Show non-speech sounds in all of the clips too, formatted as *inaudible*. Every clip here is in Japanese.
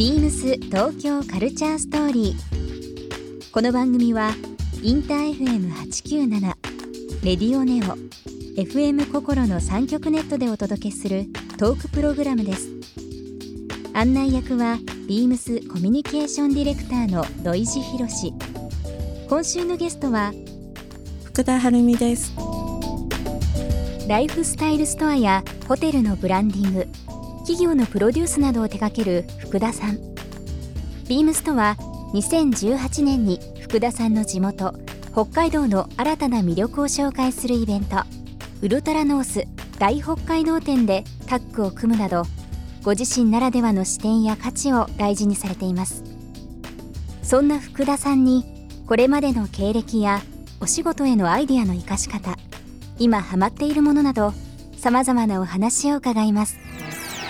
ビームス東京カルチャーストーリー。この番組はインター FM897 レディオネオ FM 心の三極ネットでお届けするトークプログラムです。案内役はビームスコミュニケーションディレクターの土井博志。今週のゲストは福田晴美ですライフスタイルストアやホテルのブランディング企業のプロデュースなどを手掛ける福田さん。ビームスとは2018年に福田さんの地元北海道の新たな魅力を紹介するイベント。ウルトラノース大北海道展でタッグを組むなどご自身ならではの視点や価値を大事にされています。そんな福田さんにこれまでの経歴やお仕事へのアイディアの生かし方今ハマっているものなどさまざまなお話を伺います。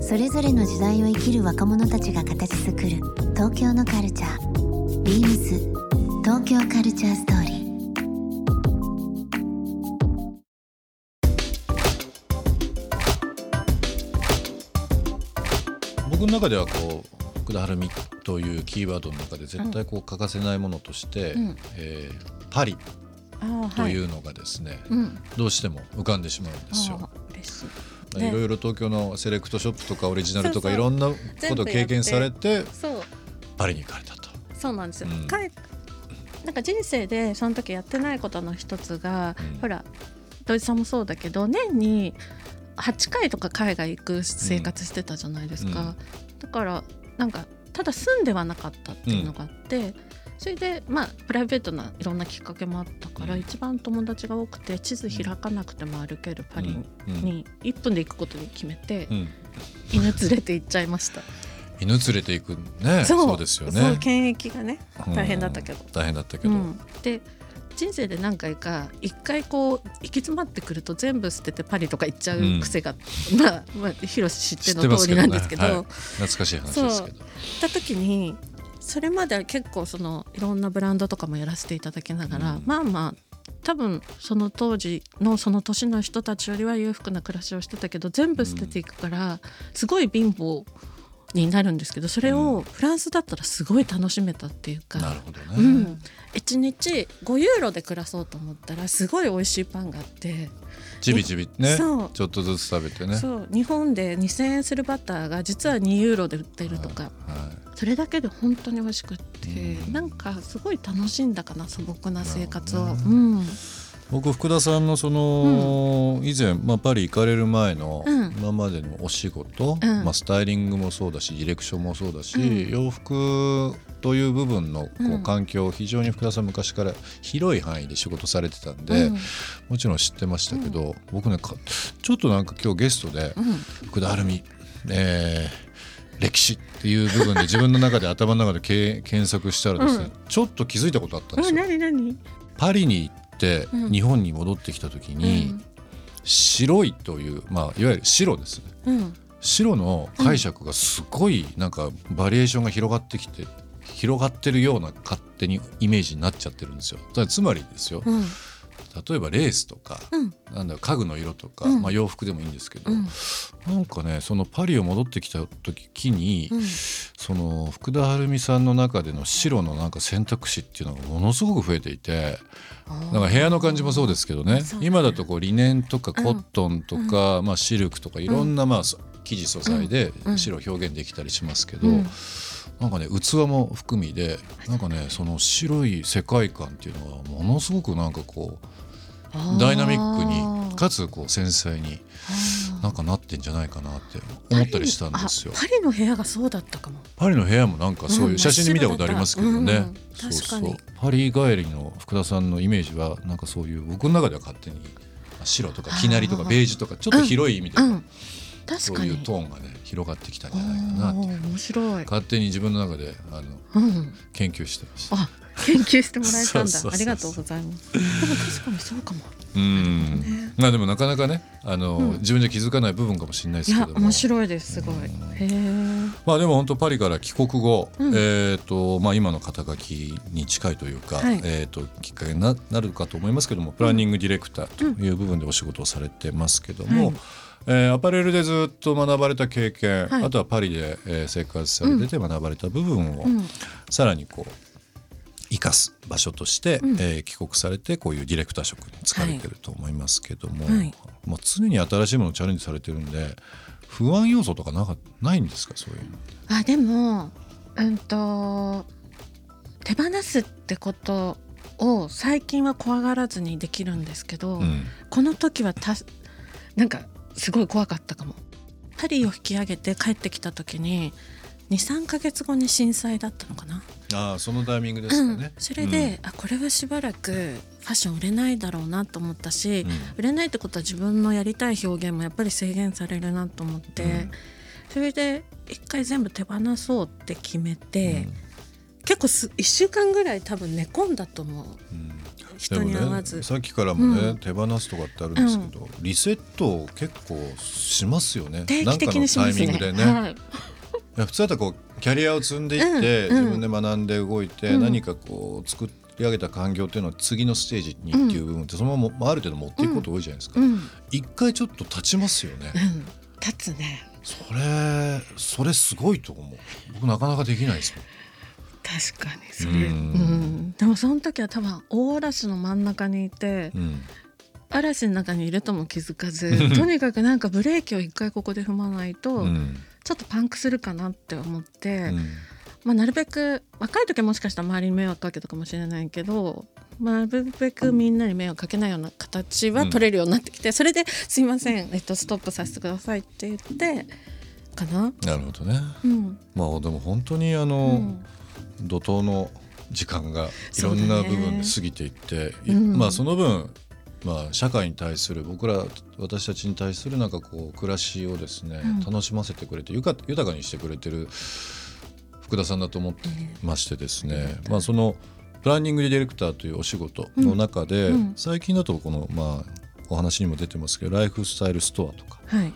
それぞれの時代を生きる若者たちが形作る東京のカルチャー。Beams 東京カルチャーストーリー。僕の中ではこう福田晴美というキーワードの中で絶対こう欠かせないものとして、うん。えーパリあというのがですね、うん。どうしても浮かんでしまうんですよ。いろいろ東京のセレクトショップとかオリジナルとかいろんなことを経験されてそう。パリに行かれたと。そうなんですよ、うん。なんか人生でその時やってないことの一つが、うん。ほら土井さんもそうだけど年に8回とか海外行く生活してたじゃないですか、だからなんかただ住んではなかったっていうのがあって、それでまあプライベートないろんなきっかけもあったから、うん。一番友達が多くて地図開かなくても歩けるパリうん。うん。に1分で行くことに決めて、うん。犬連れて行っちゃいました。犬連れて行くね。そう。ですよそうね。検疫がね大変だったけど。大変だったけど、うん、で人生で何回か一回こう行き詰まってくると全部捨ててパリとか行っちゃう癖が、まあまあ広瀬知っての通りなんですけど。はい。懐かしい話ですけど。行った時にそれまでは結構そのいろんなブランドとかもやらせていただきながら、うん。まあまあ多分その当時のその年の人たちよりは裕福な暮らしをしてたけど全部捨てていくからすごい貧乏になるんですけどそれをフランスだったらすごい楽しめたっていうか。なるほどね。うん、1日5ユーロで暮らそうと思ったらすごい美味しいパンがあって、ちびちびね。そう。ちょっとずつ食べてね。そう。日本で2,000円するバターが実は2ユーロで売ってるとか、はいそれだけで本当に美味しくって、うん。なんかすごい楽しんだかな素朴な生活を。うん。僕福田さんのその、以前、まあ、パリ行かれる前のうん。今までのお仕事、うん。まあ、スタイリングもそうだしディレクションもそうだし、うん。洋服という部分のこううん。環境を非常に福田さん昔から広い範囲で仕事されてたんで、うん。もちろん知ってましたけど、僕ねかちょっとなんか今日ゲストでうん。福田晴美、えー歴史っていう部分で自分の中で頭の中でけ *laughs* 検索したらですね、うん。ちょっと気づいたことあったんですうんよ。何何？パリに行ってうん。日本に戻ってきた時に、白いという、まあ、いわゆる白ですね。うんうん。白の解釈がすごいなんかバリエーションが広がってきて広がってるような勝手にイメージになっちゃってるんですよ。つまりですようん例えばレースとか、うん。なんだ家具の色とか、うん。まあ、洋服でもいいんですけど、うん。なんかねそのパリを戻ってきた時機に、うん。その福田晴美さんの中での白のなんか選択肢っていうのがものすごく増えていてなんか部屋の感じもそうですけどね。今だとこうリネンとかコットンとか、まあ、シルクとかいろんなまあそ生地素材でうん。白を表現できたりしますけど、うん。なんかね器も含みでなんかねその白い世界観っていうのはものすごくなんかこうダイナミックにかつこう繊細になんかなってんじゃないかなって思ったりしたんですよあ。パリの部屋がそうだったかも。パリの部屋もなんかそういううん写真で見たことありますけどね、うんそうそうパリ帰りの福田さんのイメージはなんかそういう僕の中では勝手に白とかきなりとかベージュとかちょっと広い意味で、うん、確かに。そういうトーンがね広がってきたんじゃないかなっていう面白い。勝手に自分の中であのうん。研究してました。あ、研究してもらえたんだ。ありがとうございます。でも確かにそうかも。うんねまあでもなかなかねあの、うん。自分じゃ気づかない部分かもしれないですいけども。や面白いです。すごい。へえまあでも本当パリから帰国後、うん。えっ、とまあ今の肩書きに近いというか、はい。えっ、ときっかけにななるかと思いますけどもプランニングディレクターという部分でお仕事をされてますけども、はい。えーアパレルでずっと学ばれた経験、はい。あとはパリで、えー生活されてて学ばれた部分を、うん。さらにこう生かす場所として、うんえー帰国されてこういうディレクター職に就かれてると思いますけども、はいまあ、常に新しいものをチャレンジされてるんで不安要素とかなかないんですかそういうの？あでもうんと手放すってことを最近は怖がらずにできるんですけど、うんこの時はたなんかすごい怖かったかも。パリを引き上げて帰ってきた時に23か月後に震災だったのかな、ああそのタイミングですかね。うん、それで、あこれはしばらくファッション売れないだろうなと思ったし、うん。売れないってことは自分のやりたい表現もやっぱり制限されるなと思って、うん。それで一回全部手放そうって決めうて、ん。結構す1週間ぐらい多分寝込んだと思う。うん。人にでもね会わず、さっきからもね、うん。手放すとかってあるんですけど、リセットを結構しますよね。定期的にしますね。ね、はいいや普通だったらこうキャリアを積んでいって、自分で学んで動いて、うん。何かこう作り上げた環境っていうのは次のステージにっていう部分ってそのままある程度持っていくこと多いじゃないですか、一回ちょっと立ちますよね、立つね。それそれすごいと思う。僕なかなかできないですもん。確かにそれ、ううんん。でもその時は多分大嵐の真ん中にいて、うん。嵐の中にいるとも気づかずとにかくなんかブレーキを一回ここで踏まないと、うんちょっとパンクするかなって思って、うん。まあ、なるべく若い時はもしかしたら周りに迷惑かけたかもしれないけど、まあ、なるべくみんなに迷惑かけないような形は取れるようになってきて、それで「すいません、えっと、ストップさせてください」って言ってかな？なるほどね。うん。まあでも本当にあうの、ん。怒涛の時間がいろんな部分で過ぎていって、いうん。まあその分まあ社会に対する僕ら私たちに対するなんかこう暮らしをですね、うん。楽しませてくれてゆか豊かにしてくれてる福田さんだと思ってましてですね、まあそのプランニングディレクターというお仕事の中で、うんうん。最近だとこのまあお話にも出てますけどライフスタイルストアとかはい。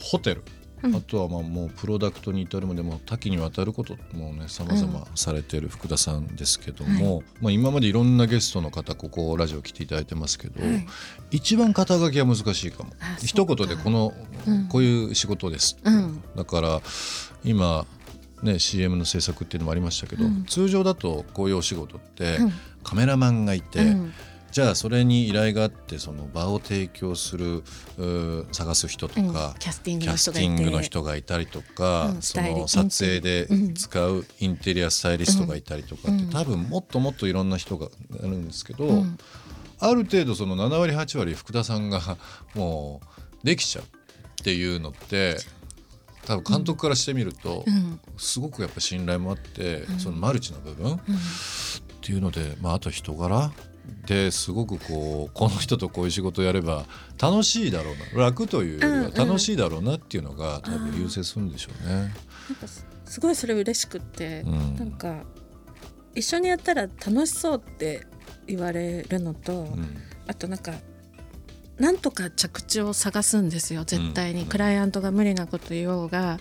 ホテル、うん。あとはまあもうプロダクトに至るまでも多岐にわたることもね様々されている福田さんですけども、まあ、今までいろんなゲストの方ここラジオ来ていただいてますけど、はい。一番肩書きは難しいかも。一か言でこの、うん。こういう仕事です、う。ん。だから今ね CM の制作っていうのもありましたけど、うん。通常だとこういうお仕事って、うん。カメラマンがいて、うんじゃあそれに依頼があってその場を提供する探す人とうん。か、キャスティングの人がいて。ティングの人がいたりとか、うん。その撮影でうん使うインテリアスタイリストがいたりとかって、うん。多分もっともっといろんな人がいるんですけど、うん。ある程度その7割8割福田さんが *laughs* もうできちゃうっていうのって多分監督からしてみると、うん。すごくやっぱ信頼もあって、うん。そのマルチな部分、うん。っていうので、まあ、あと人柄ですごくこうこの人とこういう仕事をやれば楽しいだろうな楽というよりはうんうん。楽しいだろうなっていうのが多分優先するんでしょうね。なんかすすごいそれ嬉しくって、うん。なんか一緒にやったら楽しそうって言われるのと、うん。あとなんかなんとか着地を探すんですよ絶対に、うんクライアントが無理なこと言おうが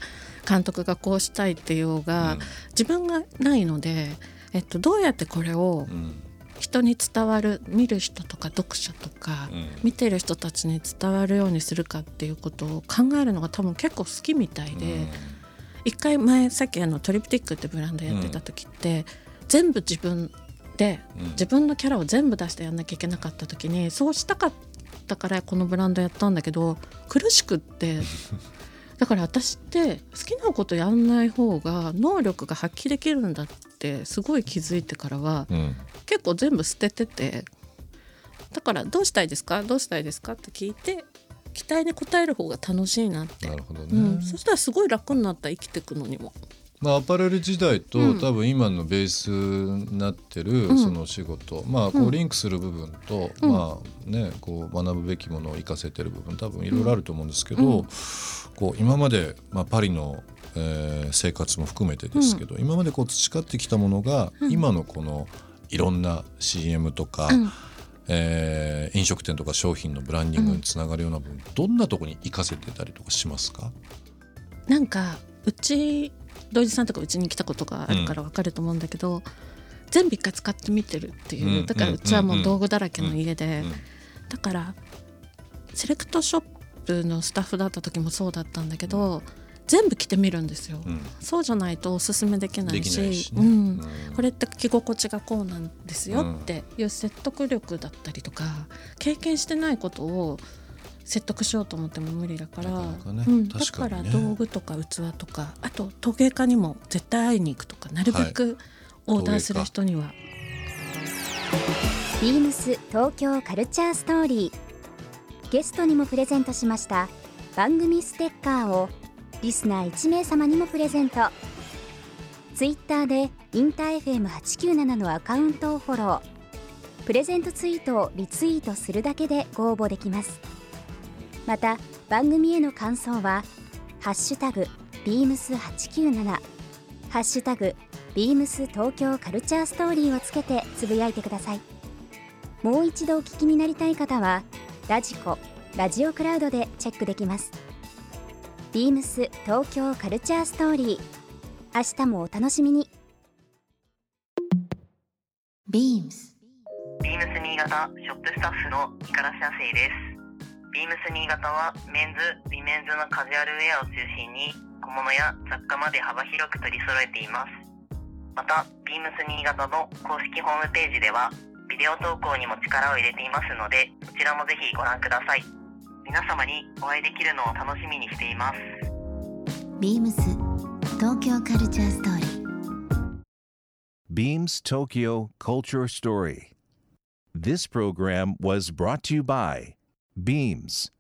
監督がこうしたいって言おうが、自分がないので、えっと、どうやってこれをうん人に伝わる見る人とか読者とか、うん。見てる人たちに伝わるようにするかっていうことを考えるのが多分結構好きみたいで。一回前さっきあのトリプティックってブランドやってた時って、全部自分でうん。自分のキャラを全部出してやんなきゃいけなかった時にそうしたかったからこのブランドやったんだけど苦しくってだから私って好きなことやんない方が能力が発揮できるんだってすごい気づいてからはうん。結構全部捨てててだからどうしたいですか？どうしたいですか？って聞いて期待に応える方が楽しいなって。なるほどね、うん、そしたらすごい楽になった生きていくのにも。まあ、アパレル時代と、うん。多分今のベースになってるうん。その仕事、まあこううんリンクする部分と、うん。まあねこう学ぶべきものを活かせてる部分。多分いろいろあると思うんですけど、うん。こう今まで、まあ、パリの、えー生活も含めてですけど、今までこう培ってきたものが、うん。今のこのいろんな CM とか、うん。えー飲食店とか商品のブランディングにつながるような部分、どんなところに活かせてたりとかしますか？なんかうち土井さんとかうちに来たことがあるから分かると思うんだけど、全部一回使ってみてるっていう、うん。だからうちはもう道具だらけの家で、うん。だからセレクトショップのスタッフだった時もそうだったんだけど、全部着てみるんですよ、うん。そうじゃないとおすすめできないしね、うん。うん。これって着心地がこうなんですよっていう説得力だったりとか経験してないことを説得しようと思っても無理だからだから道具とか器とかあと陶芸家にも絶対会いに行くとかなるべくオーダーする人には、ビームス東京カルチャーストーリー。ゲストにもプレゼントしました番組ステッカーをリスナー1名様にもプレゼント。ツイッターでインター FM897 のアカウントをフォロー。プレゼントツイートをリツイートするだけでご応募できますまた番組への感想は「ハッシュタグビームス897」「ハッシュタグビームス東京カルチャーストーリー」をつけてつぶやいてください。もう一度お聞きになりたい方はラジコラジオクラウドでチェックできます。ビームス東京カルチャーストーリー明日もお楽しみに。BEAMS ビームス新潟ショップスタッフの五十嵐亜生です。ビームス新潟はメンズ、ウィメンズのカジュアルウェアを中心に小物や雑貨まで幅広く取り揃えています。また、ビームス新潟の公式ホームページではビデオ投稿にも力を入れていますので、そちらもぜひご覧ください。皆様にお会いできるのを楽しみにしています。BEAMS 東京カルチャーストーリー Beams Tokyo Culture Story. This program was brought to you by Beams.